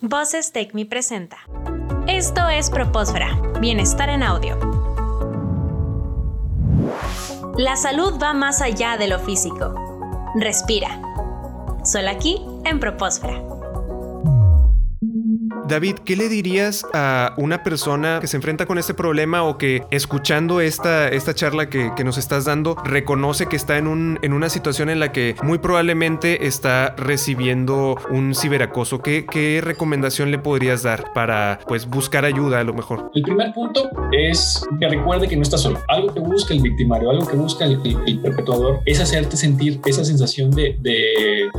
Voces Take Me presenta. Esto es Propósfera, Bienestar en Audio. La salud va más allá de lo físico. Respira. Solo aquí en Propósfera. David, ¿qué le dirías a una persona que se enfrenta con este problema o que escuchando esta, esta charla que, nos estás dando reconoce que está en, un, en una situación en la que muy probablemente está recibiendo un ciberacoso? ¿Qué, ¿Qué recomendación le podrías dar para pues buscar ayuda a lo mejor? El primer punto es que recuerde que no está solo. Algo que busca el victimario, algo que busca el, perpetuador es hacerte sentir esa sensación de,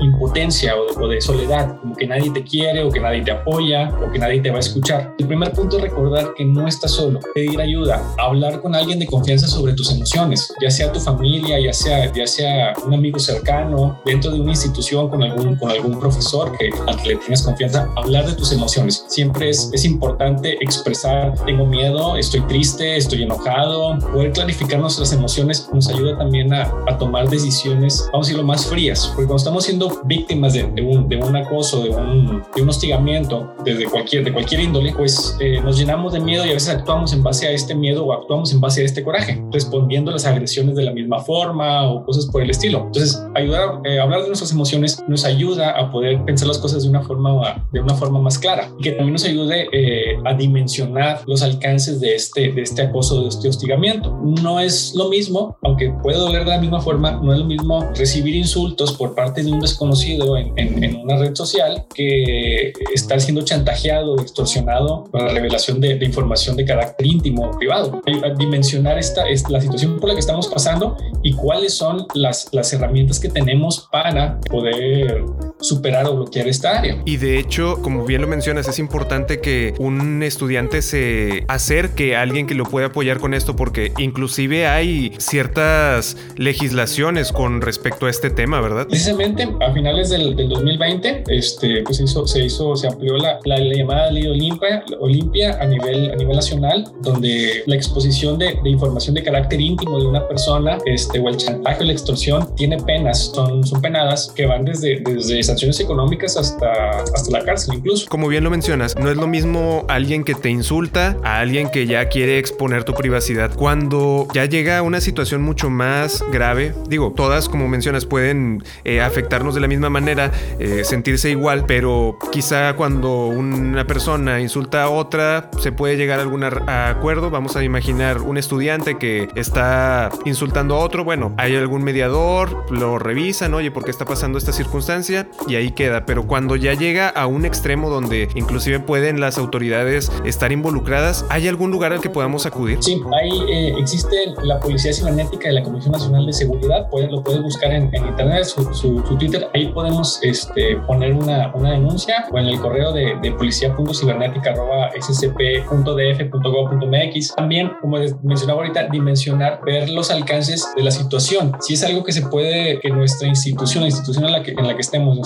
impotencia o de soledad, como que nadie te quiere o que nadie te apoya o que nadie te va a escuchar. El primer punto es recordar que no estás solo, pedir ayuda, hablar con alguien de confianza sobre tus emociones, ya sea tu familia, ya sea, ya sea un amigo cercano, dentro de una institución con algún, con algún profesor que, al que le tienes confianza, hablar de tus emociones. Siempre es, es importante expresar, tengo miedo, estoy triste, estoy enojado, poder clarificar nuestras emociones nos ayuda también a, a tomar decisiones, vamos a decirlo, más frías, porque cuando estamos siendo víctimas de, de, un, de un acoso, de un, de un hostigamiento, desde cualquier, de cualquier índole, pues eh, nos llenamos de miedo y a veces actuamos en base a este miedo o actuamos en base a este coraje, respondiendo a las agresiones de la misma forma o cosas por el estilo. Entonces, ayudar, eh, hablar de nuestras emociones nos ayuda a poder pensar las cosas de una forma, de una forma más clara y que también nos ayude eh, a dimensionar los alcances de este, de este acoso, de este hostigamiento. No es lo mismo, aunque puede doler de la misma forma, no es lo mismo recibir insultos por parte de un desconocido en, en, en una red social que estar siendo chantajeado para la revelación de, información de carácter íntimo privado. Dimensionar esta, es la situación por la que estamos pasando y cuáles son las, las herramientas que tenemos para poder superar o bloquear esta área. Y de hecho, como bien lo mencionas, es importante que un estudiante se acerque a alguien que lo pueda apoyar con esto porque inclusive hay ciertas legislaciones con respecto a este tema, ¿verdad? Precisamente a finales del, del 2020, este, pues se hizo, se hizo, se amplió la, la la llamada ley Olimpia, Olimpia a, nivel, a nivel nacional, donde la exposición de, de, información de carácter íntimo de una persona este, o el chantaje o la extorsión tiene penas, son, son penadas que van desde, desde sanciones económicas hasta, hasta la cárcel incluso. Como bien lo mencionas, no es lo mismo alguien que te insulta a alguien que ya quiere exponer tu privacidad. Cuando ya llega una situación mucho más grave, digo, todas como mencionas pueden eh, afectarnos de la misma manera, eh, sentirse igual, pero quizá cuando un una persona insulta a otra, se puede llegar a algún acuerdo. Vamos a imaginar un estudiante que está insultando a otro. Bueno, hay algún mediador, lo revisan, oye, ¿por qué está pasando esta circunstancia? Y ahí queda. Pero cuando ya llega a un extremo donde inclusive pueden las autoridades estar involucradas, ¿hay algún lugar al que podamos acudir? Sí, ahí eh, existe la Policía Cibernética de la Comisión Nacional de Seguridad. Puedes, lo puedes buscar en, internet, su, Twitter. Ahí podemos este, poner una, una denuncia o en el correo de, de policía.cibernética.scp.df.gov.mx. También, como mencionaba ahorita, dimensionar, ver los alcances de la situación. Si es algo que se puede, que nuestra institución, la institución en la que, en la que estemos,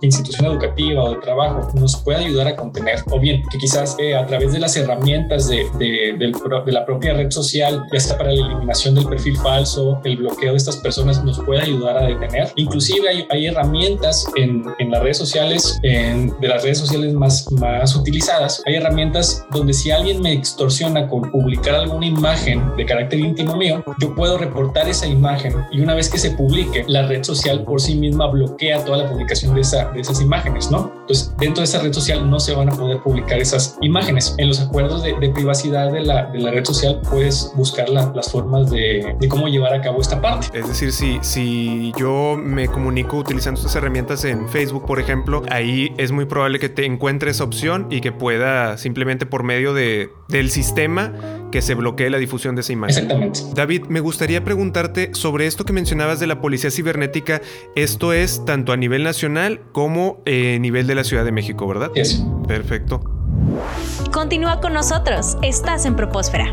institución educativa o de trabajo, nos pueda ayudar a contener, o bien que quizás eh, a través de las herramientas de, de, de, la propia red social, ya sea para la eliminación del perfil falso, el bloqueo de estas personas, nos pueda ayudar a detener. Inclusive hay, hay herramientas en, en, las redes sociales, en, de las redes sociales más, más utilizadas, hay herramientas donde si alguien me extorsiona con publicar alguna imagen de carácter íntimo mío, yo puedo reportar esa imagen y una vez que se publique, la red social por sí misma bloquea toda la publicación de, esa, de esas imágenes, ¿no? Entonces, dentro de esa red social no se van a poder publicar esas imágenes. En los acuerdos de, privacidad de la, de la, red social puedes buscar las formas de, de, cómo llevar a cabo esta parte. Es decir, si, si yo me comunico utilizando estas herramientas en Facebook, por ejemplo, ahí es muy probable que te encuentres opción y que pueda simplemente por medio de, del sistema que se bloquee la difusión de esa imagen. Exactamente. David, me gustaría preguntarte sobre esto que mencionabas de la policía cibernética. Esto es tanto a nivel nacional como a eh, nivel de la Ciudad de México, ¿verdad? Sí. Perfecto. Continúa con nosotros. Estás en Propósfera.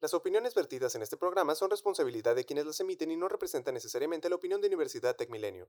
Las opiniones vertidas en este programa son responsabilidad de quienes las emiten y no representan necesariamente la opinión de Universidad Tech Milenio.